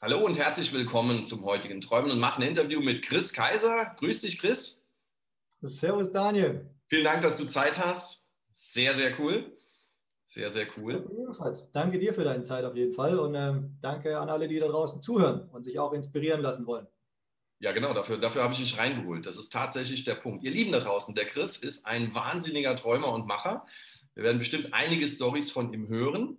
Hallo und herzlich willkommen zum heutigen Träumen und Machen Interview mit Chris Kaiser. Grüß dich, Chris. Servus, Daniel. Vielen Dank, dass du Zeit hast. Sehr, sehr cool. Sehr, sehr cool. ebenfalls. Danke dir für deine Zeit auf jeden Fall und ähm, danke an alle, die da draußen zuhören und sich auch inspirieren lassen wollen. Ja, genau, dafür, dafür habe ich dich reingeholt. Das ist tatsächlich der Punkt. Ihr Lieben da draußen, der Chris ist ein wahnsinniger Träumer und Macher. Wir werden bestimmt einige Stories von ihm hören.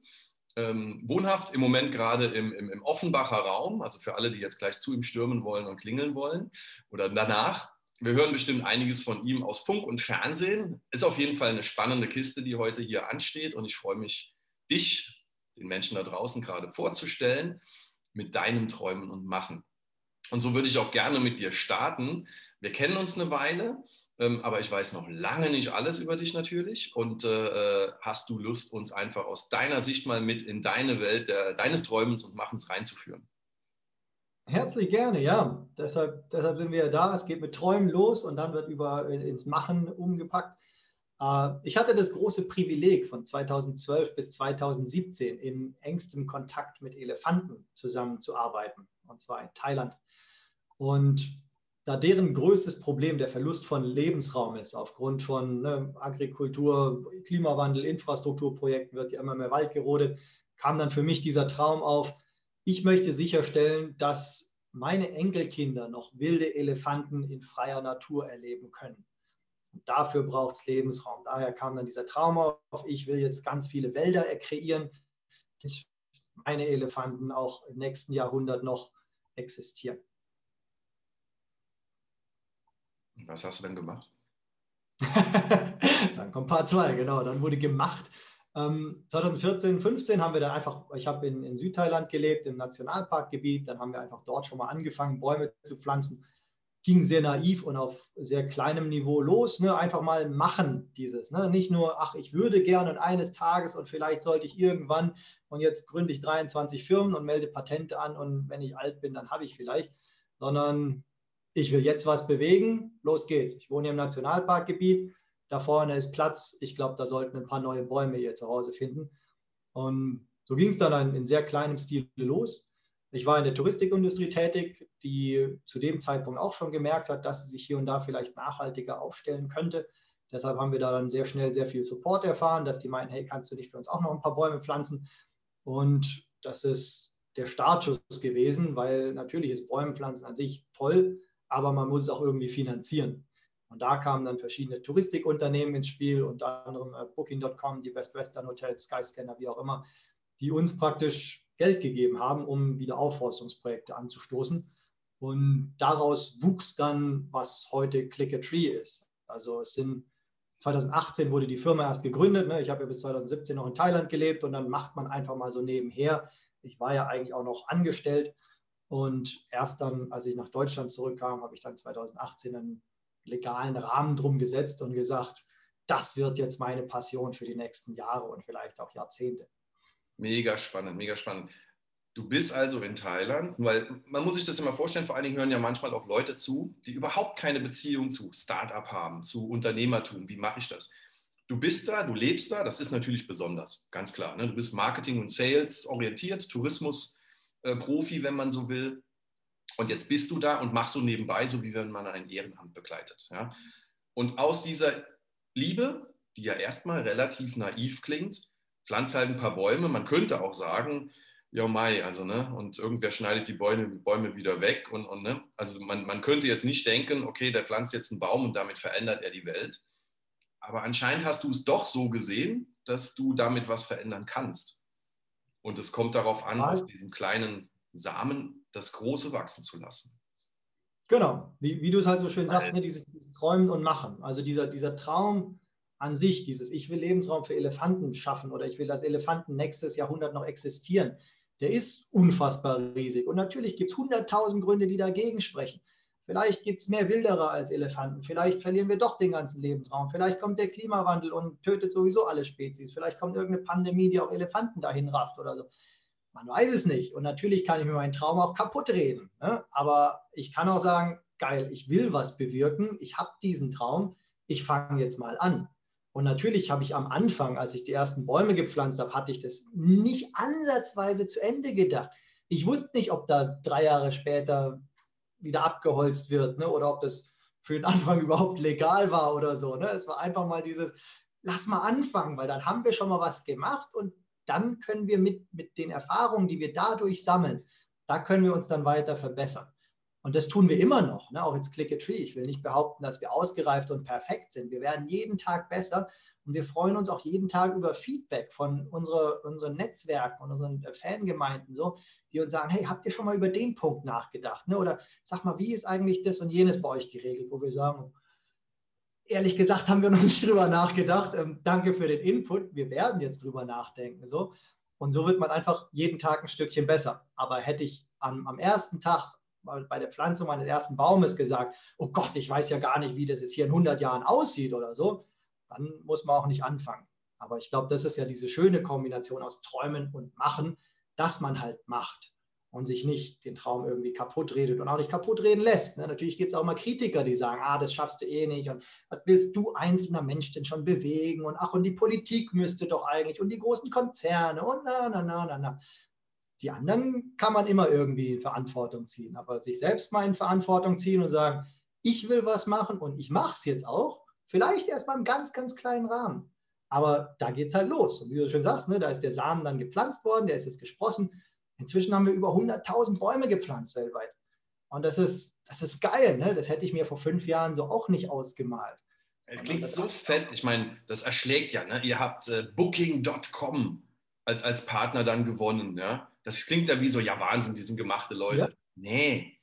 Ähm, wohnhaft im Moment gerade im, im, im Offenbacher Raum, also für alle, die jetzt gleich zu ihm stürmen wollen und klingeln wollen oder danach. Wir hören bestimmt einiges von ihm aus Funk und Fernsehen. Ist auf jeden Fall eine spannende Kiste, die heute hier ansteht und ich freue mich, dich, den Menschen da draußen gerade vorzustellen mit deinen Träumen und Machen. Und so würde ich auch gerne mit dir starten. Wir kennen uns eine Weile, ähm, aber ich weiß noch lange nicht alles über dich natürlich. Und äh, äh, hast du Lust, uns einfach aus deiner Sicht mal mit in deine Welt der, deines Träumens und Machens reinzuführen? Herzlich gerne, ja. Deshalb, deshalb sind wir da. Es geht mit Träumen los und dann wird über, ins Machen umgepackt. Äh, ich hatte das große Privileg, von 2012 bis 2017 in engstem Kontakt mit Elefanten zusammenzuarbeiten, und zwar in Thailand. Und da deren größtes Problem der Verlust von Lebensraum ist, aufgrund von ne, Agrikultur, Klimawandel, Infrastrukturprojekten wird ja immer mehr Wald gerodet, kam dann für mich dieser Traum auf, ich möchte sicherstellen, dass meine Enkelkinder noch wilde Elefanten in freier Natur erleben können. Und dafür braucht es Lebensraum. Daher kam dann dieser Traum auf, ich will jetzt ganz viele Wälder kreieren, dass meine Elefanten auch im nächsten Jahrhundert noch existieren. Was hast du denn gemacht? dann kommt Part 2, genau. Dann wurde gemacht. Ähm, 2014, 15 haben wir dann einfach, ich habe in, in Südthailand gelebt, im Nationalparkgebiet. Dann haben wir einfach dort schon mal angefangen, Bäume zu pflanzen. Ging sehr naiv und auf sehr kleinem Niveau los. Ne? Einfach mal machen dieses. Ne? Nicht nur, ach, ich würde gerne und eines Tages und vielleicht sollte ich irgendwann und jetzt gründe ich 23 Firmen und melde Patente an und wenn ich alt bin, dann habe ich vielleicht. Sondern ich will jetzt was bewegen, los geht's. Ich wohne im Nationalparkgebiet, da vorne ist Platz. Ich glaube, da sollten ein paar neue Bäume hier zu Hause finden. Und so ging es dann in sehr kleinem Stil los. Ich war in der Touristikindustrie tätig, die zu dem Zeitpunkt auch schon gemerkt hat, dass sie sich hier und da vielleicht nachhaltiger aufstellen könnte. Deshalb haben wir da dann sehr schnell sehr viel Support erfahren, dass die meinten, hey, kannst du nicht für uns auch noch ein paar Bäume pflanzen? Und das ist der Startschuss gewesen, weil natürlich ist Bäumenpflanzen an sich toll, aber man muss es auch irgendwie finanzieren. Und da kamen dann verschiedene Touristikunternehmen ins Spiel, unter anderem äh, Booking.com, die Best Western Hotels, Skyscanner, wie auch immer, die uns praktisch Geld gegeben haben, um wieder Aufforstungsprojekte anzustoßen. Und daraus wuchs dann, was heute Click a Tree ist. Also es sind 2018 wurde die Firma erst gegründet. Ne? Ich habe ja bis 2017 noch in Thailand gelebt und dann macht man einfach mal so nebenher. Ich war ja eigentlich auch noch angestellt und erst dann, als ich nach Deutschland zurückkam, habe ich dann 2018 einen legalen Rahmen drum gesetzt und gesagt, das wird jetzt meine Passion für die nächsten Jahre und vielleicht auch Jahrzehnte. Mega spannend, mega spannend. Du bist also in Thailand, weil man muss sich das immer vorstellen, vor allen Dingen hören ja manchmal auch Leute zu, die überhaupt keine Beziehung zu Startup haben, zu Unternehmertum. Wie mache ich das? Du bist da, du lebst da, das ist natürlich besonders, ganz klar. Ne? Du bist Marketing und Sales orientiert, Tourismus äh, Profi, wenn man so will. Und jetzt bist du da und machst so nebenbei, so wie wenn man ein Ehrenamt begleitet. Ja? Und aus dieser Liebe, die ja erstmal relativ naiv klingt, pflanzt halt ein paar Bäume. Man könnte auch sagen, ja Mai, also ne, und irgendwer schneidet die Bäume, Bäume wieder weg und, und ne, also man, man könnte jetzt nicht denken, okay, der pflanzt jetzt einen Baum und damit verändert er die Welt. Aber anscheinend hast du es doch so gesehen, dass du damit was verändern kannst. Und es kommt darauf an, aus diesem kleinen Samen das Große wachsen zu lassen. Genau, wie, wie du es halt so schön sagst, ne, dieses, dieses, Träumen und Machen. Also dieser, dieser Traum an sich, dieses Ich will Lebensraum für Elefanten schaffen oder ich will, dass Elefanten nächstes Jahrhundert noch existieren, der ist unfassbar riesig. Und natürlich gibt es hunderttausend Gründe, die dagegen sprechen. Vielleicht gibt es mehr Wilderer als Elefanten. Vielleicht verlieren wir doch den ganzen Lebensraum. Vielleicht kommt der Klimawandel und tötet sowieso alle Spezies. Vielleicht kommt irgendeine Pandemie, die auch Elefanten dahin rafft oder so. Man weiß es nicht. Und natürlich kann ich mir meinen Traum auch kaputt reden. Ne? Aber ich kann auch sagen, geil, ich will was bewirken. Ich habe diesen Traum. Ich fange jetzt mal an. Und natürlich habe ich am Anfang, als ich die ersten Bäume gepflanzt habe, hatte ich das nicht ansatzweise zu Ende gedacht. Ich wusste nicht, ob da drei Jahre später wieder abgeholzt wird ne? oder ob das für den Anfang überhaupt legal war oder so. Ne? Es war einfach mal dieses, lass mal anfangen, weil dann haben wir schon mal was gemacht und dann können wir mit, mit den Erfahrungen, die wir dadurch sammeln, da können wir uns dann weiter verbessern. Und das tun wir immer noch, ne? auch jetzt Click a Tree. Ich will nicht behaupten, dass wir ausgereift und perfekt sind. Wir werden jeden Tag besser und wir freuen uns auch jeden Tag über Feedback von unsere, unseren Netzwerken und unseren Fangemeinden, so, die uns sagen, hey, habt ihr schon mal über den Punkt nachgedacht? Ne? Oder sag mal, wie ist eigentlich das und jenes bei euch geregelt, wo wir sagen, ehrlich gesagt haben wir noch nicht drüber nachgedacht. Ähm, danke für den Input. Wir werden jetzt drüber nachdenken. So. Und so wird man einfach jeden Tag ein Stückchen besser. Aber hätte ich am, am ersten Tag bei der Pflanzung meines ersten Baumes gesagt, oh Gott, ich weiß ja gar nicht, wie das jetzt hier in 100 Jahren aussieht oder so, dann muss man auch nicht anfangen. Aber ich glaube, das ist ja diese schöne Kombination aus Träumen und Machen, dass man halt macht und sich nicht den Traum irgendwie kaputt redet und auch nicht kaputt reden lässt. Ne? Natürlich gibt es auch mal Kritiker, die sagen, ah, das schaffst du eh nicht und was willst du einzelner Mensch denn schon bewegen und ach, und die Politik müsste doch eigentlich und die großen Konzerne und na, na, na, na, na. Die anderen kann man immer irgendwie in Verantwortung ziehen, aber sich selbst mal in Verantwortung ziehen und sagen, ich will was machen und ich mache es jetzt auch, vielleicht erst mal im ganz, ganz kleinen Rahmen. Aber da geht es halt los. Und wie du schon sagst, ne, da ist der Samen dann gepflanzt worden, der ist jetzt gesprossen. Inzwischen haben wir über 100.000 Bäume gepflanzt weltweit. Und das ist, das ist geil. Ne? Das hätte ich mir vor fünf Jahren so auch nicht ausgemalt. Es klingt so fett. Ich meine, das erschlägt ja. Ne? Ihr habt äh, Booking.com als, als Partner dann gewonnen. Ja? Das klingt ja wie so, ja Wahnsinn, die sind gemachte Leute. Ja. Nee,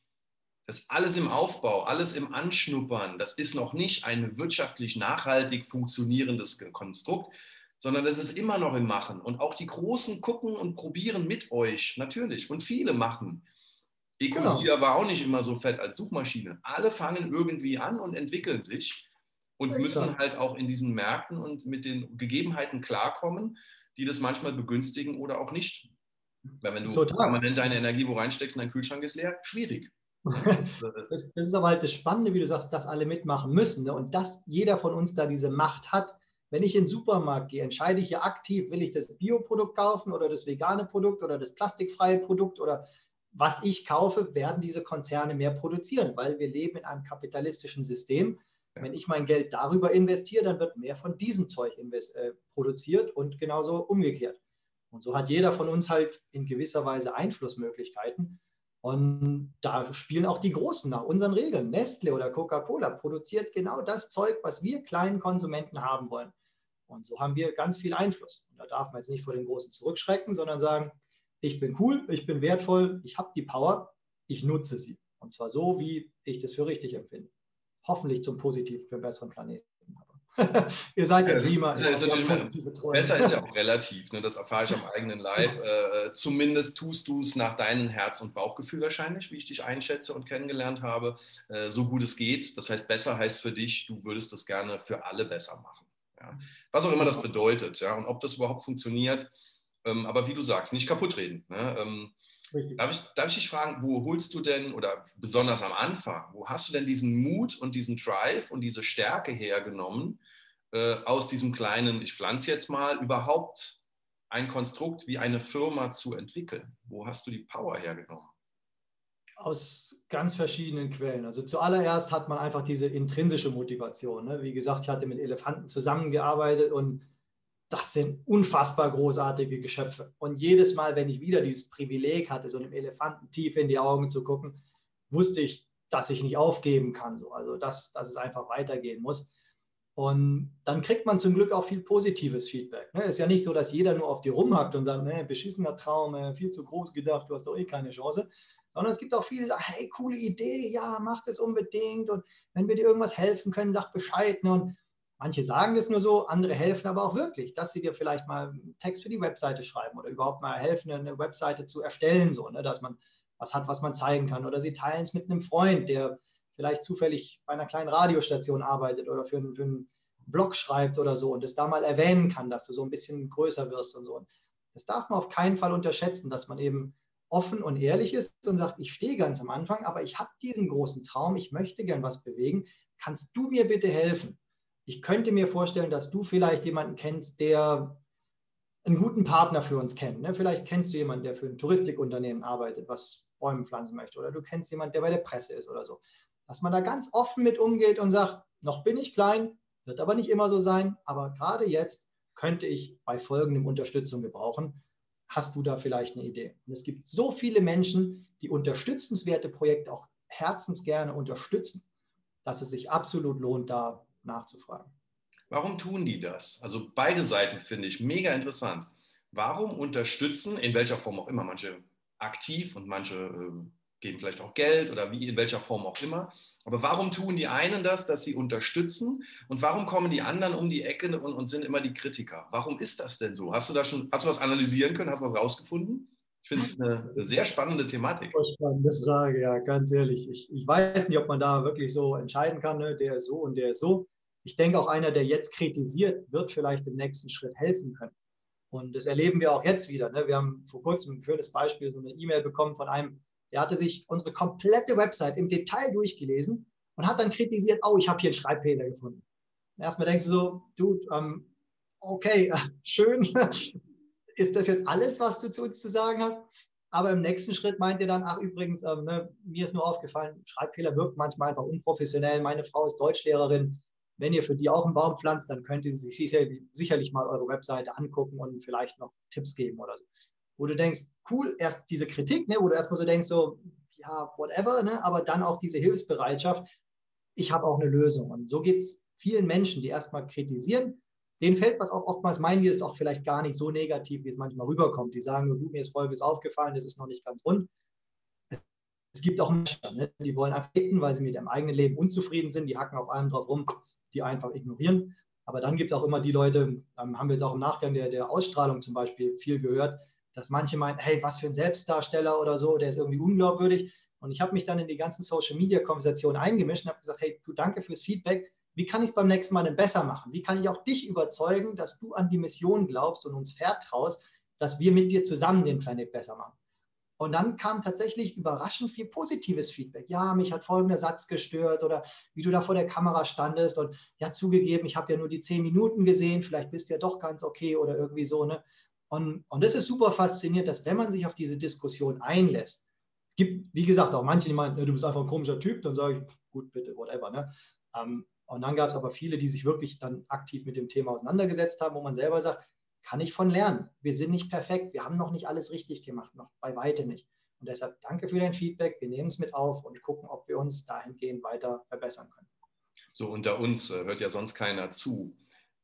das ist alles im Aufbau, alles im Anschnuppern. Das ist noch nicht ein wirtschaftlich nachhaltig funktionierendes Konstrukt, sondern das ist immer noch im Machen. Und auch die Großen gucken und probieren mit euch, natürlich. Und viele machen. Ecosia genau. war auch nicht immer so fett als Suchmaschine. Alle fangen irgendwie an und entwickeln sich und ja, müssen halt auch in diesen Märkten und mit den Gegebenheiten klarkommen, die das manchmal begünstigen oder auch nicht. Weil wenn du Total. permanent deine Energie wo reinsteckst und dein Kühlschrank ist leer, schwierig. Das, das, ist aber halt das Spannende, wie du sagst, dass alle mitmachen müssen ne? und dass jeder von uns da diese Macht hat. Wenn ich in den Supermarkt gehe, entscheide ich ja aktiv, will ich das Bioprodukt kaufen oder das vegane Produkt oder das plastikfreie Produkt oder was ich kaufe, werden diese Konzerne mehr produzieren, weil wir leben in einem kapitalistischen System. Wenn ich mein Geld darüber investiere, dann wird mehr von diesem Zeug äh, produziert und genauso umgekehrt. Und so hat jeder von uns halt in gewisser Weise Einflussmöglichkeiten. Und da spielen auch die Großen nach unseren Regeln. Nestle oder Coca-Cola produziert genau das Zeug, was wir kleinen Konsumenten haben wollen. Und so haben wir ganz viel Einfluss. Und da darf man jetzt nicht vor den Großen zurückschrecken, sondern sagen, ich bin cool, ich bin wertvoll, ich habe die Power, ich nutze sie. Und zwar so, wie ich das für richtig empfinde. Hoffentlich zum Positiven für einen besseren Planeten. Ihr seid ja, Klima. Ist, ist, ist besser ist ja auch relativ. Ne? Das erfahre ich am eigenen Leib. Äh, zumindest tust du es nach deinem Herz- und Bauchgefühl wahrscheinlich, wie ich dich einschätze und kennengelernt habe, äh, so gut es geht. Das heißt, besser heißt für dich, du würdest das gerne für alle besser machen. Ja? Was auch immer das bedeutet ja? und ob das überhaupt funktioniert. Ähm, aber wie du sagst, nicht kaputt reden. Ne? Ähm, Darf ich, darf ich dich fragen, wo holst du denn, oder besonders am Anfang, wo hast du denn diesen Mut und diesen Drive und diese Stärke hergenommen, aus diesem kleinen, ich pflanze jetzt mal, überhaupt ein Konstrukt wie eine Firma zu entwickeln? Wo hast du die Power hergenommen? Aus ganz verschiedenen Quellen. Also zuallererst hat man einfach diese intrinsische Motivation. Ne? Wie gesagt, ich hatte mit Elefanten zusammengearbeitet und das sind unfassbar großartige Geschöpfe. Und jedes Mal, wenn ich wieder dieses Privileg hatte, so einem Elefanten tief in die Augen zu gucken, wusste ich, dass ich nicht aufgeben kann. So. Also, dass, dass es einfach weitergehen muss. Und dann kriegt man zum Glück auch viel positives Feedback. Es ne? ist ja nicht so, dass jeder nur auf dir rumhackt und sagt, ne, beschissener Traum, äh, viel zu groß gedacht, du hast doch eh keine Chance. Sondern es gibt auch viele, die sagen, hey, coole Idee, ja, mach das unbedingt. Und wenn wir dir irgendwas helfen können, sag Bescheid. Ne? Und Manche sagen das nur so, andere helfen aber auch wirklich, dass sie dir vielleicht mal einen Text für die Webseite schreiben oder überhaupt mal helfen, eine Webseite zu erstellen, so, ne, dass man was hat, was man zeigen kann. Oder sie teilen es mit einem Freund, der vielleicht zufällig bei einer kleinen Radiostation arbeitet oder für, für einen Blog schreibt oder so und das da mal erwähnen kann, dass du so ein bisschen größer wirst und so. Das darf man auf keinen Fall unterschätzen, dass man eben offen und ehrlich ist und sagt, ich stehe ganz am Anfang, aber ich habe diesen großen Traum, ich möchte gern was bewegen. Kannst du mir bitte helfen? ich könnte mir vorstellen, dass du vielleicht jemanden kennst, der einen guten Partner für uns kennen. Ne? Vielleicht kennst du jemanden, der für ein Touristikunternehmen arbeitet, was Bäume pflanzen möchte, oder du kennst jemanden, der bei der Presse ist oder so. Dass man da ganz offen mit umgeht und sagt, noch bin ich klein, wird aber nicht immer so sein, aber gerade jetzt könnte ich bei folgendem Unterstützung gebrauchen. Hast du da vielleicht eine Idee? Und es gibt so viele Menschen, die unterstützenswerte Projekte auch herzensgerne unterstützen, dass es sich absolut lohnt, da nachzufragen. Warum tun die das? Also beide Seiten finde ich mega interessant. Warum unterstützen, in welcher Form auch immer, manche aktiv und manche geben vielleicht auch Geld oder wie in welcher Form auch immer. Aber warum tun die einen das, dass sie unterstützen und warum kommen die anderen um die Ecke und, und sind immer die Kritiker? Warum ist das denn so? Hast du da schon, hast du was analysieren können? Hast du was rausgefunden? Ich finde es eine, sehr spannende Thematik. Spannende Frage, ja, ganz ehrlich. Ich, ich weiß nicht, ob man da wirklich so entscheiden kann, ne? der ist so und der ist so. Ich denke, auch einer, der jetzt kritisiert, wird vielleicht im nächsten Schritt helfen können. Und das erleben wir auch jetzt wieder. Ne? Wir haben vor kurzem ein schönes Beispiel, so eine E-Mail bekommen von einem, der hatte sich unsere komplette Website im Detail durchgelesen und hat dann kritisiert, oh, ich habe hier einen Schreibfehler gefunden. Und erstmal denkst du so, du, ähm, okay, schön. Ist das jetzt alles, was du zu uns zu sagen hast? Aber im nächsten Schritt meint ihr dann, ach übrigens, ähm, ne, mir ist nur aufgefallen, Schreibfehler wirkt manchmal einfach unprofessionell. Meine Frau ist Deutschlehrerin. Wenn ihr für die auch einen Baum pflanzt, dann könnt ihr sich sicherlich, sicherlich mal eure Webseite angucken und vielleicht noch Tipps geben oder so wo du denkst, cool, erst diese Kritik, ne, wo du erstmal so denkst, so, ja, whatever, ne, aber dann auch diese Hilfsbereitschaft, ich habe auch eine Lösung. Und so geht es vielen Menschen, die erstmal kritisieren. Denen fällt was auch oftmals meinen die es auch vielleicht gar nicht so negativ, wie es manchmal rüberkommt. Die sagen nur, du, mir ist Folgendes aufgefallen, das ist noch nicht ganz rund. Es gibt auch Menschen, ne, die wollen einfach hitten, weil sie mit ihrem eigenen Leben unzufrieden sind, die hacken auf allem drauf rum, die einfach ignorieren. Aber dann gibt es auch immer die Leute, ähm, haben wir jetzt auch im Nachgang der, der Ausstrahlung zum Beispiel viel gehört, dass manche meinen, hey, was für ein Selbstdarsteller oder so, der ist irgendwie unglaubwürdig. Und ich habe mich dann in die ganzen Social-Media-Konversationen eingemischt und habe gesagt, hey, du danke fürs Feedback. Wie kann ich es beim nächsten Mal denn besser machen? Wie kann ich auch dich überzeugen, dass du an die Mission glaubst und uns vertraust, dass wir mit dir zusammen den Planet besser machen? Und dann kam tatsächlich überraschend viel positives Feedback. Ja, mich hat folgender Satz gestört oder wie du da vor der Kamera standest und ja, zugegeben, ich habe ja nur die zehn Minuten gesehen, vielleicht bist du ja doch ganz okay oder irgendwie so. Ne? Und, und das ist super faszinierend, dass wenn man sich auf diese Diskussion einlässt, gibt, wie gesagt, auch manche, die meinen, du bist einfach ein komischer Typ, dann sage ich, gut, bitte, whatever. Ne? Ähm, und dann gab es aber viele, die sich wirklich dann aktiv mit dem Thema auseinandergesetzt haben, wo man selber sagt, kann ich von lernen. Wir sind nicht perfekt, wir haben noch nicht alles richtig gemacht, noch bei weitem nicht. Und deshalb danke für dein Feedback, wir nehmen es mit auf und gucken, ob wir uns dahingehend weiter verbessern können. So unter uns äh, hört ja sonst keiner zu.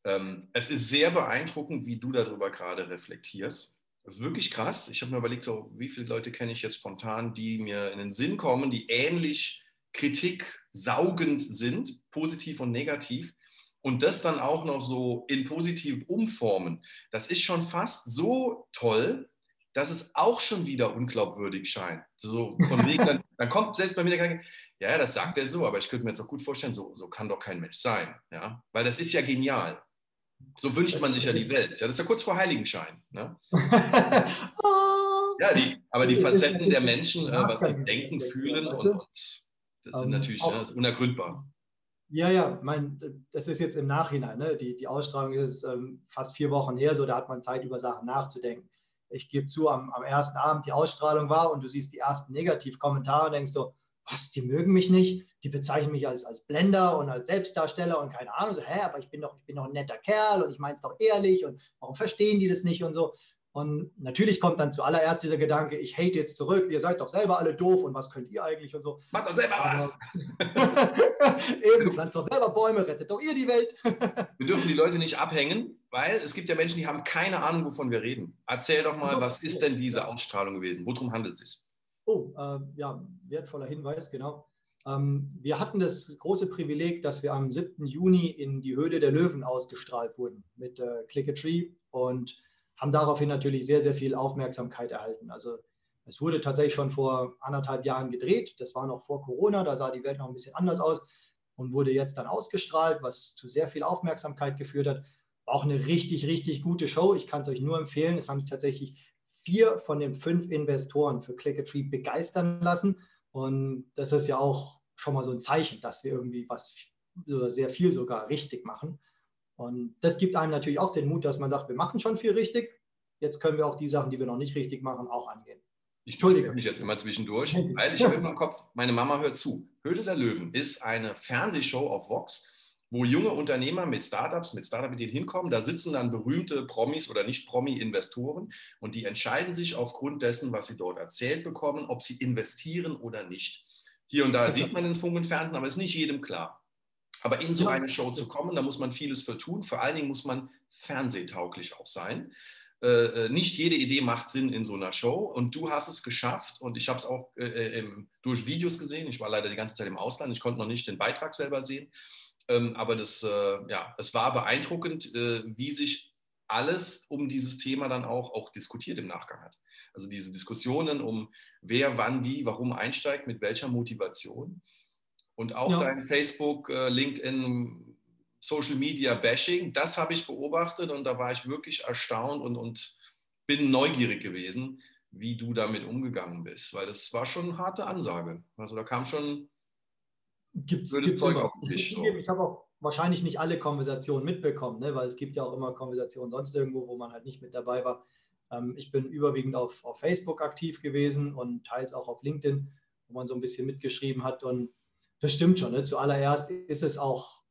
Ähm, es ist sehr beeindruckend, wie du darüber gerade reflektierst. Das ist wirklich krass. Ich habe mir überlegt, so, wie viele Leute kenne ich jetzt spontan, die mir in den Sinn kommen, die ähnlich kritiksaugend sind, positiv und negativ. Und das dann auch noch so in positiv umformen. Das ist schon fast so toll, dass es auch schon wieder unglaubwürdig scheint. So von wegen, dann, dann kommt selbst bei mir der Gedanke, ja, das sagt er so, aber ich könnte mir jetzt auch gut vorstellen, so, so kann doch kein Mensch sein. Ja? Weil das ist ja genial. So wünscht man sich ja die Welt. Ja, das ist ja kurz vor Heiligenschein. Ne? ja, die, aber die Facetten der Menschen, äh, was sie denken, fühlen, und, und das sind ähm, natürlich ja, unergründbar. Ja, ja, mein, das ist jetzt im Nachhinein. Ne? Die, die Ausstrahlung ist ähm, fast vier Wochen her, so da hat man Zeit, über Sachen nachzudenken. Ich gebe zu, am, am ersten Abend die Ausstrahlung war und du siehst die ersten Negativkommentare und denkst so, was, die mögen mich nicht, die bezeichnen mich als, als Blender und als Selbstdarsteller und keine Ahnung, so, hä, aber ich bin doch, ich bin doch ein netter Kerl und ich meine es doch ehrlich und warum verstehen die das nicht und so. Und natürlich kommt dann zuallererst dieser Gedanke, ich hate jetzt zurück, ihr seid doch selber alle doof und was könnt ihr eigentlich und so. Macht doch selber was. Eben, pflanzt doch selber Bäume, rettet doch ihr die Welt. wir dürfen die Leute nicht abhängen, weil es gibt ja Menschen, die haben keine Ahnung, wovon wir reden. Erzähl doch mal, was ist denn diese Ausstrahlung gewesen? Worum handelt es sich? Oh, äh, ja, wertvoller Hinweis, genau. Ähm, wir hatten das große Privileg, dass wir am 7. Juni in die Höhle der Löwen ausgestrahlt wurden mit äh, Click a Tree und haben daraufhin natürlich sehr, sehr viel Aufmerksamkeit erhalten. Also es wurde tatsächlich schon vor anderthalb Jahren gedreht. Das war noch vor Corona, da sah die Welt noch ein bisschen anders aus und wurde jetzt dann ausgestrahlt, was zu sehr viel Aufmerksamkeit geführt hat. War auch eine richtig, richtig gute Show. Ich kann es euch nur empfehlen. Es haben sich tatsächlich vier von den fünf Investoren für Clickatree begeistern lassen. Und das ist ja auch schon mal so ein Zeichen, dass wir irgendwie was sehr viel sogar richtig machen. Und das gibt einem natürlich auch den Mut, dass man sagt, wir machen schon viel richtig. jetzt können wir auch die Sachen, die wir noch nicht richtig machen, auch angehen. Ich entschuldige mich jetzt immer zwischendurch, weil ich habe immer im Kopf, meine Mama hört zu. Höhle der Löwen ist eine Fernsehshow auf Vox, wo junge Unternehmer mit Startups, mit Startup-Ideen hinkommen. Da sitzen dann berühmte Promis oder Nicht-Promi-Investoren und die entscheiden sich aufgrund dessen, was sie dort erzählt bekommen, ob sie investieren oder nicht. Hier und da sieht man den Funk Fernsehen, aber ist nicht jedem klar. Aber in so eine Show zu kommen, da muss man vieles für tun. Vor allen Dingen muss man fernsehtauglich auch sein. Äh, äh, nicht jede Idee macht Sinn in so einer Show und du hast es geschafft und ich habe es auch äh, äh, durch Videos gesehen. Ich war leider die ganze Zeit im Ausland, ich konnte noch nicht den Beitrag selber sehen, ähm, aber das, äh, ja, es war beeindruckend, äh, wie sich alles um dieses Thema dann auch, auch diskutiert im Nachgang hat. Also diese Diskussionen um wer, wann, wie, warum einsteigt, mit welcher Motivation. Und auch ja. dein Facebook, LinkedIn, Social Media Bashing, das habe ich beobachtet und da war ich wirklich erstaunt und, und bin neugierig gewesen, wie du damit umgegangen bist, weil das war schon eine harte Ansage. Also da kam schon gibt's, gibt's Zeug immer. Ich, so. ich habe auch wahrscheinlich nicht alle Konversationen mitbekommen, ne? weil es gibt ja auch immer Konversationen sonst irgendwo, wo man halt nicht mit dabei war. Ähm, ich bin überwiegend auf, auf Facebook aktiv gewesen und teils auch auf LinkedIn, wo man so ein bisschen mitgeschrieben hat und das stimmt schon. Ne? Zuallererst ist es auch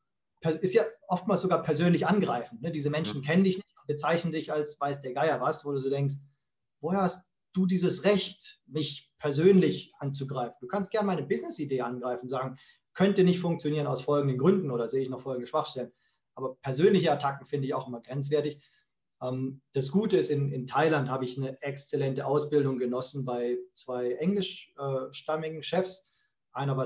ist ja oftmals sogar persönlich angreifend. Ne? Diese Menschen mhm. kennen dich nicht, bezeichnen dich als weiß der Geier was, wo du so denkst, woher hast du dieses Recht, mich persönlich anzugreifen? Du kannst gerne meine Business-Idee angreifen, sagen, könnte nicht funktionieren aus folgenden Gründen oder sehe ich noch folgende Schwachstellen. Aber persönliche Attacken finde ich auch immer grenzwertig. Ähm, das Gute ist, in, in Thailand habe ich eine exzellente Ausbildung genossen bei zwei englischstammigen Chefs. Einer war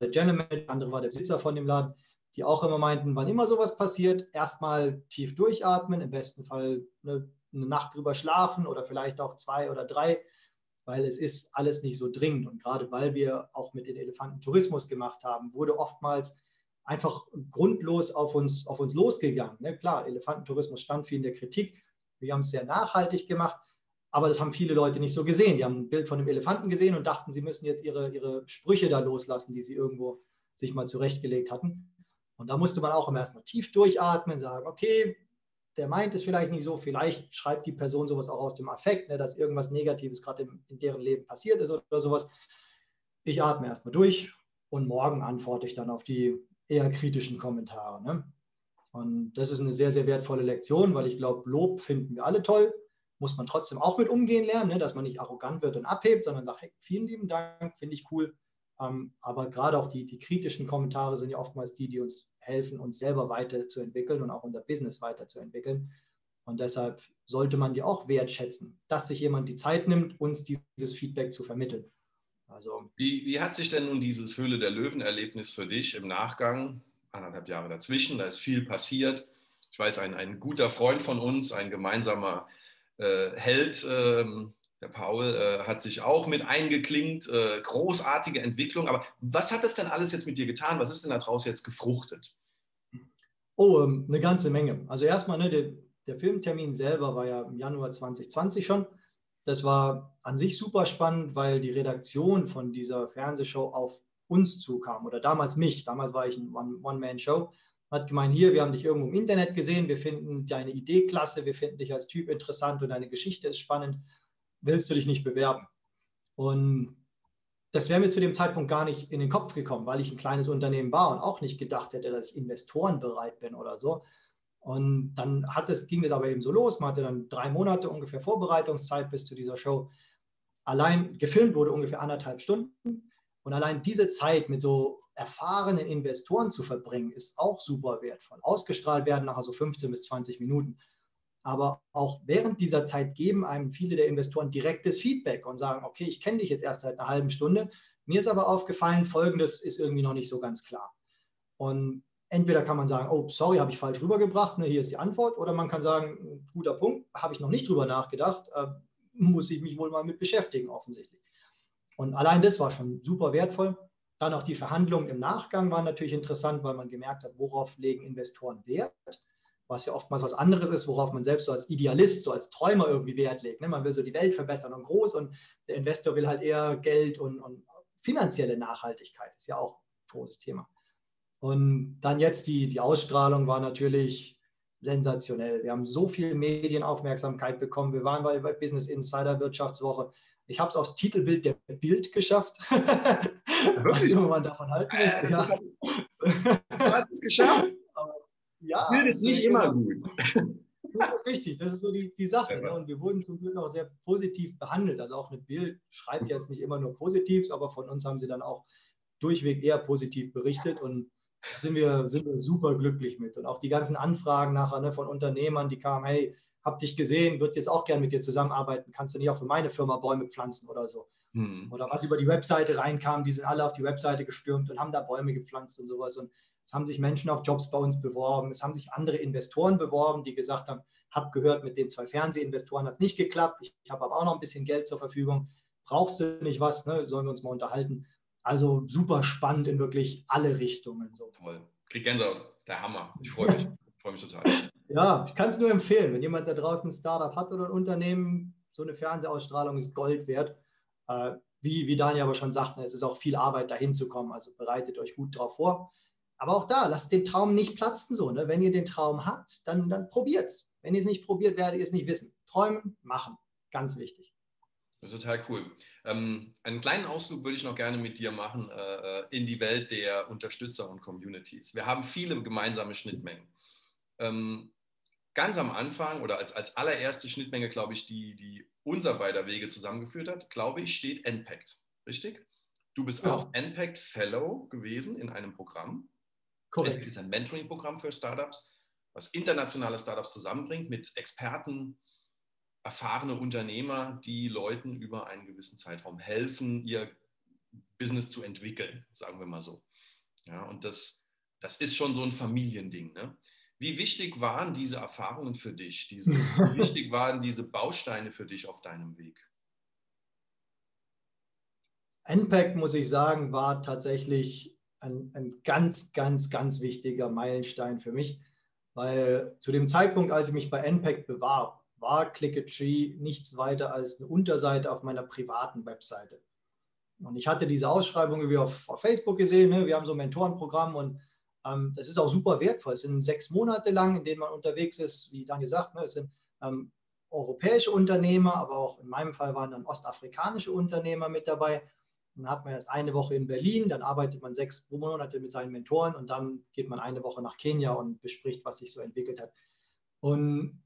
der Gentleman, der andere war der Besitzer von dem Laden die auch immer meinten, wann immer sowas passiert, erstmal tief durchatmen, im besten Fall eine, eine, Nacht drüber schlafen oder vielleicht auch zwei oder drei, weil es ist alles nicht so dringend. Und gerade weil wir auch mit den Elefanten Tourismus gemacht haben, wurde oftmals einfach grundlos auf uns, auf uns losgegangen. Ne? Klar, Elefantentourismus stand viel in der Kritik. Wir haben es sehr nachhaltig gemacht, aber das haben viele Leute nicht so gesehen. Die haben ein Bild von einem Elefanten gesehen und dachten, sie müssen jetzt ihre, ihre Sprüche da loslassen, die sie irgendwo sich mal zurechtgelegt hatten. Und da musste man auch immer erstmal tief durchatmen, sagen, okay, der meint es vielleicht nicht so, vielleicht schreibt die Person sowas auch aus dem Affekt, ne, dass irgendwas Negatives gerade in deren Leben passiert ist oder sowas. Ich atme erstmal durch und morgen antworte ich dann auf die eher kritischen Kommentare. Ne? Und das ist eine sehr, sehr wertvolle Lektion, weil ich glaube, Lob finden wir alle toll, muss man trotzdem auch mit umgehen lernen, ne? dass man nicht arrogant wird und abhebt, sondern sagt, hey, vielen lieben Dank, finde ich cool, ähm, aber gerade auch die, die kritischen Kommentare sind ja oftmals die, die uns helfen, uns selber weiterzuentwickeln und auch unser Business weiterzuentwickeln. Und deshalb sollte man die auch wertschätzen, dass sich jemand die Zeit nimmt, uns dieses Feedback zu vermitteln. Also, wie, wie hat sich denn nun dieses Höhle der Löwen-Erlebnis für dich im Nachgang, anderthalb Jahre dazwischen, da ist viel passiert. Ich weiß, ein, ein guter Freund von uns, ein gemeinsamer äh, Held, ähm, der Paul äh, hat sich auch mit eingeklinkt, äh, großartige Entwicklung. Aber was hat das denn alles jetzt mit dir getan? Was ist denn daraus jetzt gefruchtet? Oh, ähm, eine ganze Menge. Also erstmal, ne, der, der Filmtermin selber war ja im Januar 2020 schon. Das war an sich super spannend, weil die Redaktion von dieser Fernsehshow auf uns zukam oder damals mich. Damals war ich ein One-Man-Show. Hat gemeint, hier, wir haben dich irgendwo im Internet gesehen, wir finden deine Idee klasse, wir finden dich als Typ interessant und deine Geschichte ist spannend willst du dich nicht bewerben? Und das wäre mir zu dem Zeitpunkt gar nicht in den Kopf gekommen, weil ich ein kleines Unternehmen war und auch nicht gedacht hätte, dass ich investorenbereit bin oder so. Und dann hat es, ging es aber eben so los. Man hatte dann drei Monate ungefähr Vorbereitungszeit bis zu dieser Show. Allein gefilmt wurde ungefähr anderthalb Stunden. Und allein diese Zeit mit so erfahrenen Investoren zu verbringen, ist auch super wertvoll. Ausgestrahlt werden nachher so 15 bis 20 Minuten. Aber auch während dieser Zeit geben einem viele der Investoren direktes Feedback und sagen, okay, ich kenne dich jetzt erst seit einer halben Stunde. Mir ist aber aufgefallen, folgendes ist irgendwie noch nicht so ganz klar. Und entweder kann man sagen, oh, sorry, habe ich falsch rübergebracht, ne, hier ist die Antwort, oder man kann sagen, guter Punkt, habe ich noch nicht drüber nachgedacht, äh, muss ich mich wohl mal mit beschäftigen, offensichtlich. Und allein das war schon super wertvoll. Dann auch die Verhandlungen im Nachgang waren natürlich interessant, weil man gemerkt hat, worauf legen Investoren Wert was ja oftmals was anderes ist, worauf man selbst so als Idealist, so als Träumer irgendwie Wert legt. Ne? Man will so die Welt verbessern und groß und der Investor will halt eher Geld und, und finanzielle Nachhaltigkeit, ist ja auch ein großes Thema. Und dann jetzt die, die Ausstrahlung war natürlich sensationell. Wir haben so viel Medienaufmerksamkeit bekommen. Wir waren bei, bei Business Insider Wirtschaftswoche. Ich habe es aufs Titelbild der Bild geschafft. Was immer man davon halten möchte. Ja. Du hast es geschafft. Ja, Bild ist nicht immer gut. Richtig, das ist so die, die Sache. Ne? Und wir wurden zum Glück auch sehr positiv behandelt. Also auch eine Bild schreibt jetzt nicht immer nur positiv, aber von uns haben sie dann auch durchweg eher positiv berichtet. Und sind wir, sind wir super glücklich mit. Und auch die ganzen Anfragen nachher ne, von Unternehmern, die kamen, hey, hab dich gesehen, würde jetzt auch gerne mit dir zusammenarbeiten, kannst du nicht auch für meine Firma Bäume pflanzen oder so. Hm. Oder was über die Webseite reinkam, die sind alle auf die Webseite gestürmt und haben da Bäume gepflanzt und sowas. Und es haben sich Menschen auf Jobs bei uns beworben, es haben sich andere Investoren beworben, die gesagt haben, hab gehört, mit den zwei Fernsehinvestoren hat es nicht geklappt, ich, ich habe aber auch noch ein bisschen Geld zur Verfügung, brauchst du nicht was, ne? sollen wir uns mal unterhalten. Also super spannend in wirklich alle Richtungen. So. Toll. Krieg Gänsehaut, der Hammer. Ich freue mich. ich freue mich total. Ja, ich kann es nur empfehlen, wenn jemand da draußen ein Startup hat oder ein Unternehmen, so eine Fernsehausstrahlung ist Gold wert. Äh, wie, wie Daniel aber schon sagte, es ist auch viel Arbeit, dahin zu kommen. Also bereitet euch gut darauf vor. Aber auch da, lasst den Traum nicht platzen. So, ne? Wenn ihr den Traum habt, dann, dann probiert es. Wenn ihr es nicht probiert, werdet ihr es nicht wissen. Träumen, machen. Ganz wichtig. Das ist total cool. Ähm, einen kleinen Ausflug würde ich noch gerne mit dir machen äh, äh, in die Welt der Unterstützer und Communities. Wir haben viele gemeinsame Schnittmengen. Ähm, ganz am Anfang oder als, als allererste Schnittmenge, glaube ich, die, die unser beider Wege zusammengeführt hat, glaube ich, steht NPACT. Richtig? Du bist ja. auch NPACT Fellow gewesen in einem Programm. Korrekt. Ist ein Mentoring-Programm für Startups, was internationale Startups zusammenbringt mit Experten, erfahrene Unternehmer, die Leuten über einen gewissen Zeitraum helfen, ihr Business zu entwickeln, sagen wir mal so. Ja, und das, das ist schon so ein Familiending. Ne? Wie wichtig waren diese Erfahrungen für dich? Dieses, wie wichtig waren diese Bausteine für dich auf deinem Weg? NPAC, muss ich sagen, war tatsächlich ein, ein ganz, ganz, ganz wichtiger Meilenstein für mich, weil zu dem Zeitpunkt, als ich mich bei NPAC bewarb, war Clickatree nichts weiter als eine Unterseite auf meiner privaten Webseite. Und ich hatte diese Ausschreibung irgendwie auf, auf Facebook gesehen. Ne? Wir haben so ein Mentorenprogramm und ähm, das ist auch super wertvoll. Es sind sechs Monate lang, in denen man unterwegs ist, wie dann gesagt, ne? es sind ähm, europäische Unternehmer, aber auch in meinem Fall waren dann ostafrikanische Unternehmer mit dabei. Dann hat man erst eine Woche in Berlin, dann arbeitet man sechs Monate mit seinen Mentoren und dann geht man eine Woche nach Kenia und bespricht, was sich so entwickelt hat. Und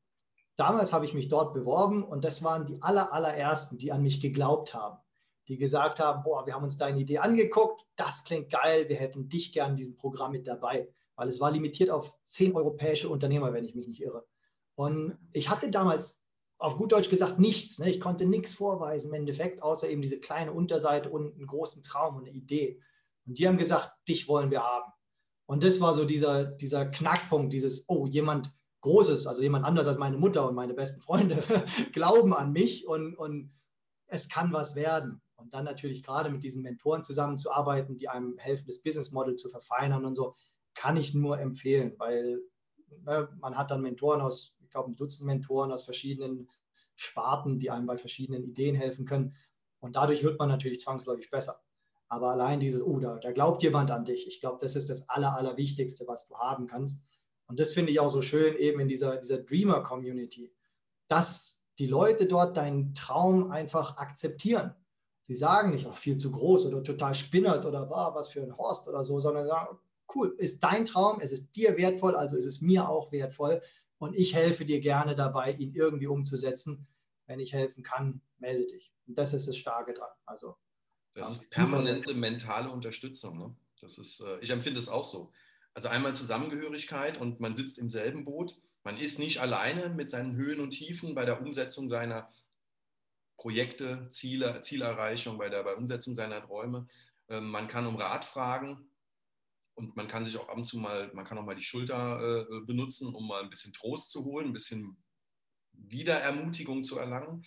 Damals habe ich mich dort beworben und das waren die aller, allerersten, die an mich geglaubt haben, die gesagt haben, boah, wir haben uns deine Idee angeguckt, das klingt geil, wir hätten dich gern in diesem Programm mit dabei, weil es war limitiert auf zehn europäische Unternehmer, wenn ich mich nicht irre. Und ich hatte damals auf gut Deutsch gesagt nichts. Ne? Ich konnte nichts vorweisen im Endeffekt, außer eben diese kleine Unterseite und einen großen Traum und eine Idee. Und die haben gesagt, dich wollen wir haben. Und das war so dieser, dieser Knackpunkt, dieses, oh, jemand Großes, also jemand anders als meine Mutter und meine besten Freunde, glauben an mich und, und es kann was werden. Und dann natürlich gerade mit diesen Mentoren zusammenzuarbeiten, die einem helfen, das Business Model zu verfeinern und so, kann ich nur empfehlen, weil ne, man hat dann Mentoren aus, ich glaube, ein Dutzend Mentoren aus verschiedenen Sparten, die einem bei verschiedenen Ideen helfen können. Und dadurch wird man natürlich zwangsläufig besser. Aber allein dieses, oh, da, da glaubt jemand an dich. Ich glaube, das ist das Aller, Allerwichtigste, was du haben kannst. Und das finde ich auch so schön eben in dieser, dieser Dreamer-Community, dass die Leute dort deinen Traum einfach akzeptieren. Sie sagen nicht, auch viel zu groß oder total spinnert oder war was für ein Horst oder so, sondern sagen, cool, ist dein Traum, es ist dir wertvoll, also ist es mir auch wertvoll und ich helfe dir gerne dabei, ihn irgendwie umzusetzen. Wenn ich helfen kann, melde dich. Und das ist das Starke dran. Also, das ist permanente mentale Unterstützung. Ne? Das ist, äh, ich empfinde es auch so. Also einmal Zusammengehörigkeit und man sitzt im selben Boot. Man ist nicht alleine mit seinen Höhen und Tiefen bei der Umsetzung seiner Projekte, Ziele, Zielerreichung, bei der bei Umsetzung seiner Träume. Ähm, man kann um Rat fragen und man kann sich auch ab und zu mal, man kann auch mal die Schulter äh, benutzen, um mal ein bisschen Trost zu holen, ein bisschen Wiederermutigung zu erlangen.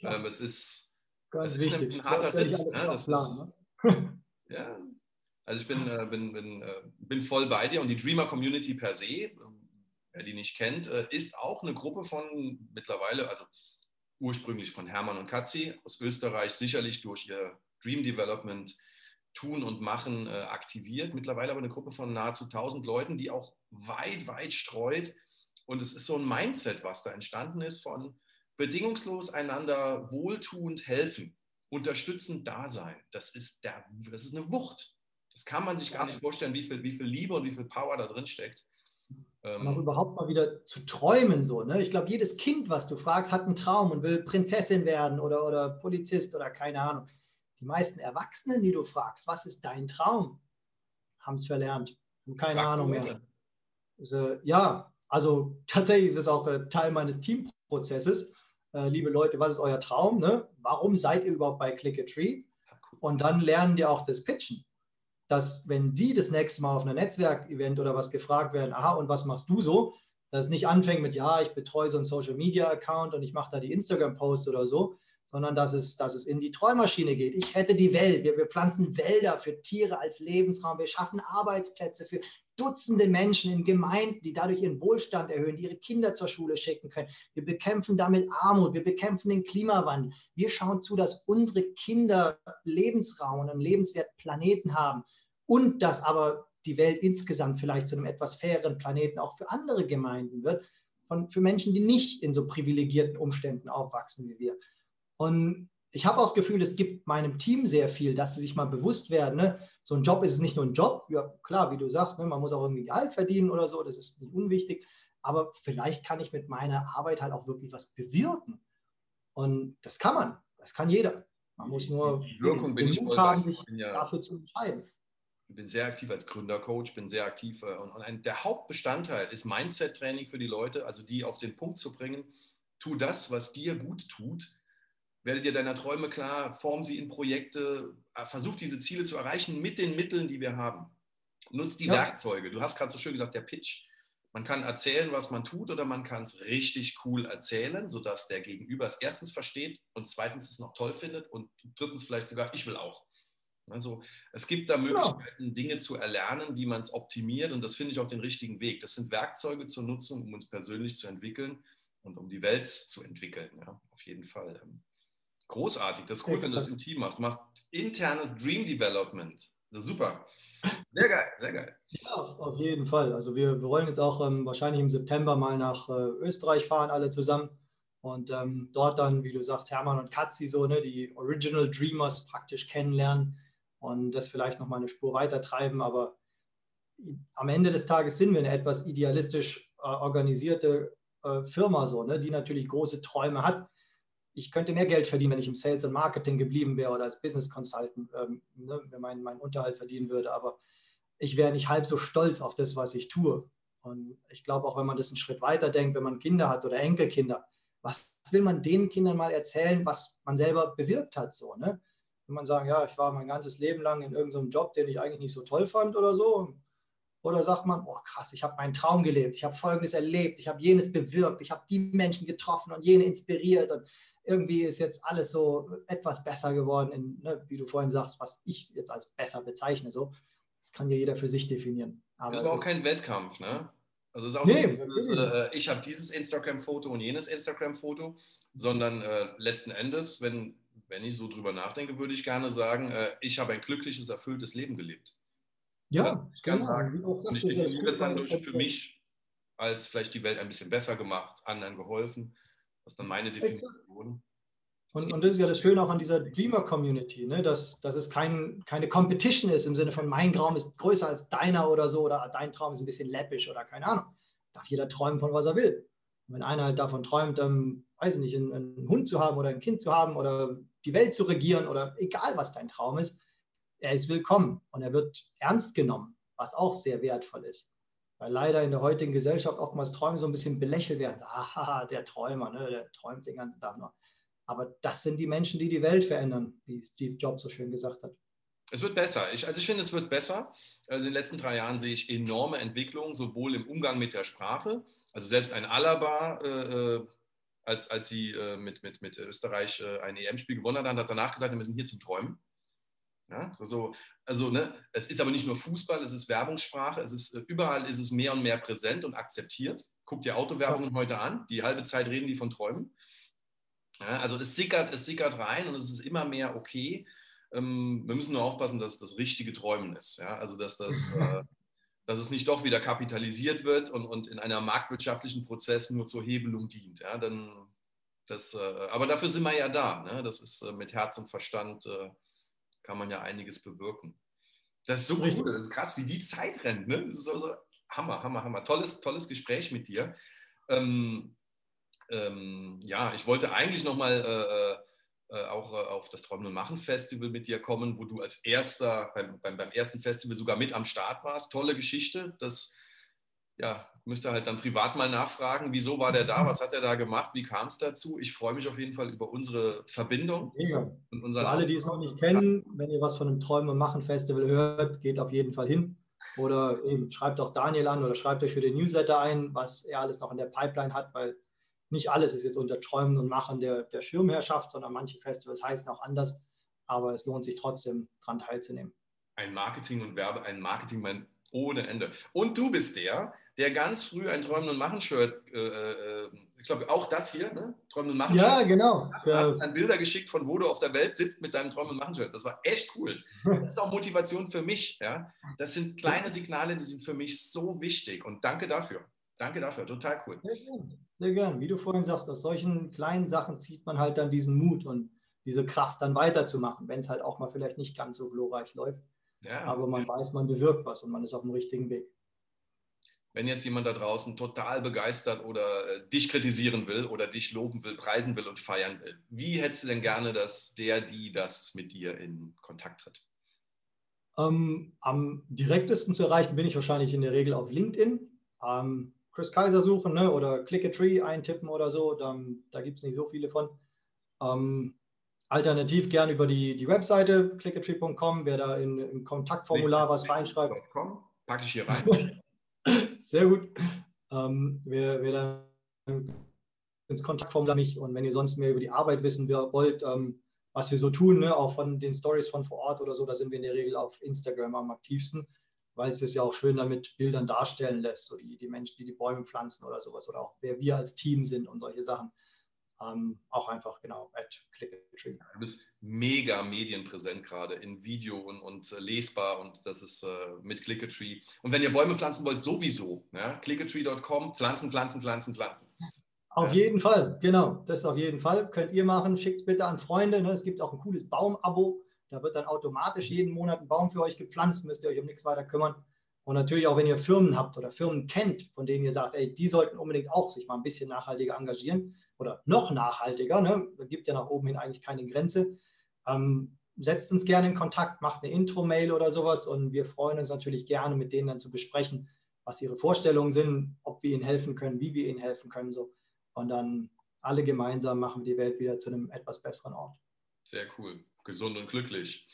Ja. Ähm, es ist, Ganz es ist ein, harter Ritt. Ne? Das ist, ne? ja, also ich bin, äh, bin, bin, äh, bin voll bei dir und die Dreamer Community per se, äh, wer die nicht kennt, ist auch eine Gruppe von mittlerweile, also ursprünglich von Hermann und Katzi aus Österreich, sicherlich durch ihr Dream Development Tun und Machen aktiviert. Mittlerweile aber eine Gruppe von nahezu 1000 Leuten, die auch weit, weit streut Und es ist so ein Mindset, was da entstanden ist von bedingungslos einander wohltuend helfen, unterstützend da sein. Das ist, der, das ist eine Wucht. Das kann man sich gar nicht vorstellen, wie viel, wie viel Liebe und wie viel Power da drin steckt. Und auch ähm, überhaupt mal wieder zu träumen so. Ne? Ich glaube, jedes Kind, was du fragst, hat einen Traum und will Prinzessin werden oder, oder Polizist oder keine Ahnung. Die meisten Erwachsenen, die du fragst, was ist dein Traum, haben es verlernt. Haben keine Fragst Ahnung mehr. Also, ja, also tatsächlich ist es auch äh, Teil meines Teamprozesses. Äh, liebe Leute, was ist euer Traum? Ne? Warum seid ihr überhaupt bei Click a Tree? Und dann lernen die auch das Pitchen dass wenn Sie das nächste Mal auf einem Netzwerkevent oder was gefragt werden, aha, und was machst du so, dass es nicht anfängt mit, ja, ich betreue so einen Social-Media-Account und ich mache da die Instagram-Posts oder so, sondern dass es, dass es in die Träumaschine geht. Ich rette die Welt. Wir, wir pflanzen Wälder für Tiere als Lebensraum. Wir schaffen Arbeitsplätze für Dutzende Menschen in Gemeinden, die dadurch ihren Wohlstand erhöhen, die ihre Kinder zur Schule schicken können. Wir bekämpfen damit Armut, wir bekämpfen den Klimawandel. Wir schauen zu, dass unsere Kinder Lebensraum und einen lebenswerten Planeten haben und dass aber die Welt insgesamt vielleicht zu einem etwas faireren Planeten auch für andere Gemeinden wird, von, für Menschen, die nicht in so privilegierten Umständen aufwachsen wie wir. Und ich habe auch das Gefühl, es gibt meinem Team sehr viel, dass sie sich mal bewusst werden, ne? so ein Job ist nicht nur ein Job, ja klar, wie du sagst, ne? man muss auch irgendwie Gehalt verdienen oder so, das ist nicht unwichtig, aber vielleicht kann ich mit meiner Arbeit halt auch wirklich was bewirken. Und das kann man, das kann jeder. Man muss nur die Wirkung den, den Mut haben, sich ja, dafür zu entscheiden bin sehr aktiv als Gründercoach, bin sehr aktiv äh, und, ein, der Hauptbestandteil ist Mindset-Training für die Leute, also die auf den Punkt zu bringen, tu das, was dir gut tut, werde dir deiner Träume klar, form sie in Projekte, äh, versuch diese Ziele zu erreichen mit den Mitteln, die wir haben. Nutz die ja. Werkzeuge. Du hast gerade so schön gesagt, der Pitch. Man kann erzählen, was man tut, oder man kann es richtig cool erzählen, sodass der Gegenüber es erstens versteht und zweitens es noch toll findet und drittens vielleicht sogar, ich will auch. Also es gibt da Möglichkeiten, ja. Dinge zu erlernen, wie man es optimiert und das finde ich auch den richtigen Weg. Das sind Werkzeuge zur Nutzung, um uns persönlich zu entwickeln und um die Welt zu entwickeln. Ja, auf jeden Fall. Großartig, das ist cool, wenn du das im Team machst. Du machst internes Dream Development. Das ist super. Sehr geil, sehr geil. Ja, auf jeden Fall. Also wir, wir wollen jetzt auch ähm, wahrscheinlich im September mal nach äh, Österreich fahren, alle zusammen. Und ähm, dort dann, wie du sagst, Hermann und Katzi, so, ne, die Original Dreamers praktisch kennenlernen und das vielleicht noch mal eine Spur weiter treiben. Aber am Ende des Tages sind wir eine etwas idealistisch äh, organisierte äh, Firma, so, ne, die natürlich große Träume hat. Ich könnte mehr Geld verdienen, wenn ich im Sales und Marketing geblieben wäre oder als Business Consultant, ähm, ne, wenn mein, mein Unterhalt verdienen würde. Aber ich wäre nicht halb so stolz auf das, was ich tue. Und ich glaube auch, wenn man das einen Schritt weiter denkt, wenn man Kinder hat oder Enkelkinder, was will man den Kindern mal erzählen, was man selber bewirkt hat? So, ne? Wenn man sagen, ja, ich war mein ganzes Leben lang in irgendeinem Job, den ich eigentlich nicht so toll fand oder so. Oder sagt man, oh krass, ich habe meinen Traum gelebt, ich habe Folgendes erlebt, ich habe jenes bewirkt, ich habe die Menschen getroffen und jene inspiriert und irgendwie ist jetzt alles so etwas besser geworden, in, ne, wie du vorhin sagst, was ich jetzt als besser bezeichne. So. Das kann ja jeder für sich definieren. Aber ist aber auch kein Wettkampf, ne? Also es ist auch nee, nicht, dieses, äh, ich habe dieses Instagram-Foto und jenes Instagram-Foto, sondern äh, letzten Endes, wenn wenn ich so drüber nachdenke, würde ich gerne sagen, äh, ich habe ein glückliches, erfülltes Leben gelebt. Ja, ich kann genau. sagen. Und ich definiere das dann durch für mich als vielleicht die Welt ein bisschen besser gemacht, anderen geholfen. Das ist dann meine Definition. Und, und, das ist ja das Schöne auch an dieser Dreamer-Community, ne? dass, dass es kein, keine Competition ist im Sinne von mein Traum ist größer als deiner oder so oder dein Traum ist ein bisschen läppisch oder keine Ahnung. Darf jeder träumen von was er will. Und wenn einer halt davon träumt, ähm, weiß ich nicht, einen, einen Hund zu haben oder ein Kind zu haben oder die Welt zu regieren oder egal, was dein Traum ist, er ist willkommen und er wird ernst genommen, was auch sehr wertvoll ist. Weil leider in der heutigen Gesellschaft oftmals Träume so ein bisschen belächelt werden. Aha, der Träumer, ne, der träumt den ganzen Tag nur. Aber das sind die Menschen, die die Welt verändern, wie Steve Jobs so schön gesagt hat. Es wird besser. Ich, also ich finde, es wird besser. Also in den letzten drei Jahren sehe ich enorme Entwicklungen, sowohl im Umgang mit der Sprache. Also selbst ein Alaba äh, äh als, als sie äh, mit, mit, mit Österreich äh, ein EM-Spiel gewonnen hat, hat danach gesagt, wir sind hier zum Träumen. Ja, also, also ne, es ist aber nicht nur Fußball, es ist Werbungssprache, es ist, äh, überall ist es mehr und mehr präsent und akzeptiert. Guckt dir Autowerbungen heute an, die halbe Zeit reden die von Träumen. Ja, also es sickert, es sickert rein und es ist immer mehr okay. Ähm, wir müssen nur aufpassen, dass das richtige Träumen ist. Ja? Also dass das, äh, dass es nicht doch wieder kapitalisiert wird und, und in einer marktwirtschaftlichen Prozess nur zur Hebelung dient. Ja, dann das, äh, aber dafür sind wir ja da. Ne? Das ist äh, mit Herz und Verstand äh, kann man ja einiges bewirken. Das ist so Richtig. cool, das ist krass, wie die Zeit rennt. Ne? Das ist so, so Hammer, Hammer, Hammer. Tolles, tolles Gespräch mit dir. Ähm, ähm, ja, ich wollte eigentlich nochmal äh, äh, auch äh, auf das Träumen und Machen Festival mit dir kommen, wo du als erster beim, beim, beim ersten Festival sogar mit am Start warst. Tolle Geschichte. Das ja, müsste halt dann privat mal nachfragen, wieso war der da, was hat er da gemacht, wie kam es dazu. Ich freue mich auf jeden Fall über unsere Verbindung. Mega. Und Für alle, die es noch nicht kennen, wenn ihr was von einem Träumen und Machen Festival hört, geht auf jeden Fall hin. Oder eben schreibt auch Daniel an oder schreibt euch für den Newsletter ein, was er alles noch in der Pipeline hat, weil nicht alles ist jetzt unter Träumen und Machen der, der Schirmherrschaft, sondern manche Festivals heißen auch anders. Aber es lohnt sich trotzdem, daran teilzunehmen. Ein Marketing und Werbe, ein Marketingmann ohne Ende. Und du bist der, der ganz früh ein Träumen und Machen-Shirt, äh, äh, ich glaube auch das hier, ne? Träumen und Machen. -Shirt. Ja, genau. Du hast dann Bilder geschickt, von wo du auf der Welt sitzt mit deinem Träumen und Machen-Shirt. Das war echt cool. Das ist auch Motivation für mich. Ja? Das sind kleine Signale, die sind für mich so wichtig. Und danke dafür. Danke dafür, total cool. Sehr gern. Sehr gern. Wie du vorhin sagst, aus solchen kleinen Sachen zieht man halt dann diesen Mut und diese Kraft dann weiterzumachen, wenn es halt auch mal vielleicht nicht ganz so glorreich läuft. Ja. Aber man weiß, man bewirkt was und man ist auf dem richtigen Weg wenn jetzt jemand da draußen total begeistert oder äh, dich kritisieren will oder dich loben will, preisen will und feiern will, wie hättest du denn gerne, dass der, die das mit dir in Kontakt tritt? Ähm, am direktesten zu erreichen bin ich wahrscheinlich in der Regel auf LinkedIn. Ähm, Chris Kaiser suchen ne, oder Click a Tree eintippen oder so, dann, da gibt es nicht so viele von. Ähm, alternativ gern über die, die Webseite clickatree.com, wer da in, im Kontaktformular was reinschreibt. Packe ich hier rein. Sehr gut. Ähm, wer, wer da ins Kontaktformular mich und wenn ihr sonst mehr über die Arbeit wissen wollt, ähm, was wir so tun, ne, auch von den Stories von vor Ort oder so, da sind wir in der Regel auf Instagram am aktivsten, weil es es ja auch schön damit Bildern darstellen lässt, so die, die Menschen, die die Bäume pflanzen oder sowas oder auch wer wir als Team sind und solche Sachen. Ähm, auch einfach, genau, at Clickatree. Du bist mega medienpräsent gerade in Video und, und äh, lesbar und das ist äh, mit Clickatree. Und wenn ihr Bäume pflanzen wollt, sowieso. Ja? Clickatree.com, pflanzen, pflanzen, pflanzen, pflanzen. Auf ja. jeden Fall, genau, das auf jeden Fall. Könnt ihr machen, schickt es bitte an Freunde. Ne? Es gibt auch ein cooles Baumabo. Da wird dann automatisch jeden Monat ein Baum für euch gepflanzt, müsst ihr euch um nichts weiter kümmern. Und natürlich auch, wenn ihr Firmen habt oder Firmen kennt, von denen ihr sagt, ey, die sollten unbedingt auch sich mal ein bisschen nachhaltiger engagieren, oder noch nachhaltiger, ne? gibt ja nach oben hin eigentlich keine Grenze. Ähm, setzt uns gerne in Kontakt, macht eine Intro-Mail oder sowas und wir freuen uns natürlich gerne, mit denen dann zu besprechen, was ihre Vorstellungen sind, ob wir ihnen helfen können, wie wir ihnen helfen können. So. Und dann alle gemeinsam machen wir die Welt wieder zu einem etwas besseren Ort. Sehr cool. Gesund und glücklich.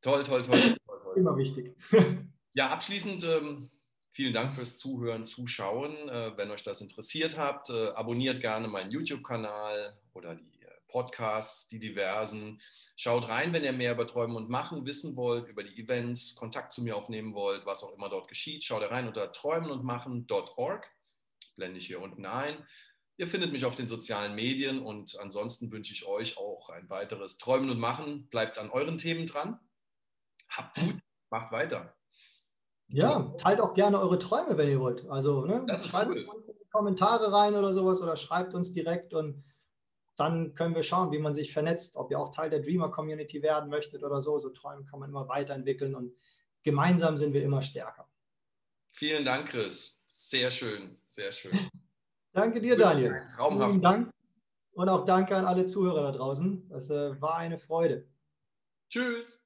Toll, toll, toll. toll, toll. Immer wichtig. ja, abschließend ähm, Vielen Dank fürs Zuhören, Zuschauen. Äh, wenn euch das interessiert habt, äh, abonniert gerne meinen YouTube-Kanal oder die äh, Podcasts, die diversen. Schaut rein, wenn ihr mehr über Träumen und Machen wissen wollt, über die Events, Kontakt zu mir aufnehmen wollt, was auch immer dort geschieht. Schaut rein unter träumenundmachen.org. Blende ich hier unten ein. Ihr findet mich auf den sozialen Medien und ansonsten wünsche ich euch auch ein weiteres Träumen und Machen. Bleibt an euren Themen dran. Habt gut, macht weiter. Ja, teilt auch gerne eure Träume, wenn ihr wollt. Also, ne, schreibt cool. uns in die Kommentare rein oder sowas oder schreibt uns direkt und dann können wir schauen, wie man sich vernetzt, ob ihr auch Teil der Dreamer Community werden möchtet oder so. So Träume kann man immer weiterentwickeln und gemeinsam sind wir immer stärker. Vielen Dank, Chris. Sehr schön, sehr schön. danke dir, Daniel. Traumhaft. Vielen Dank und auch danke an alle Zuhörer da draußen. Es äh, war eine Freude. Tschüss.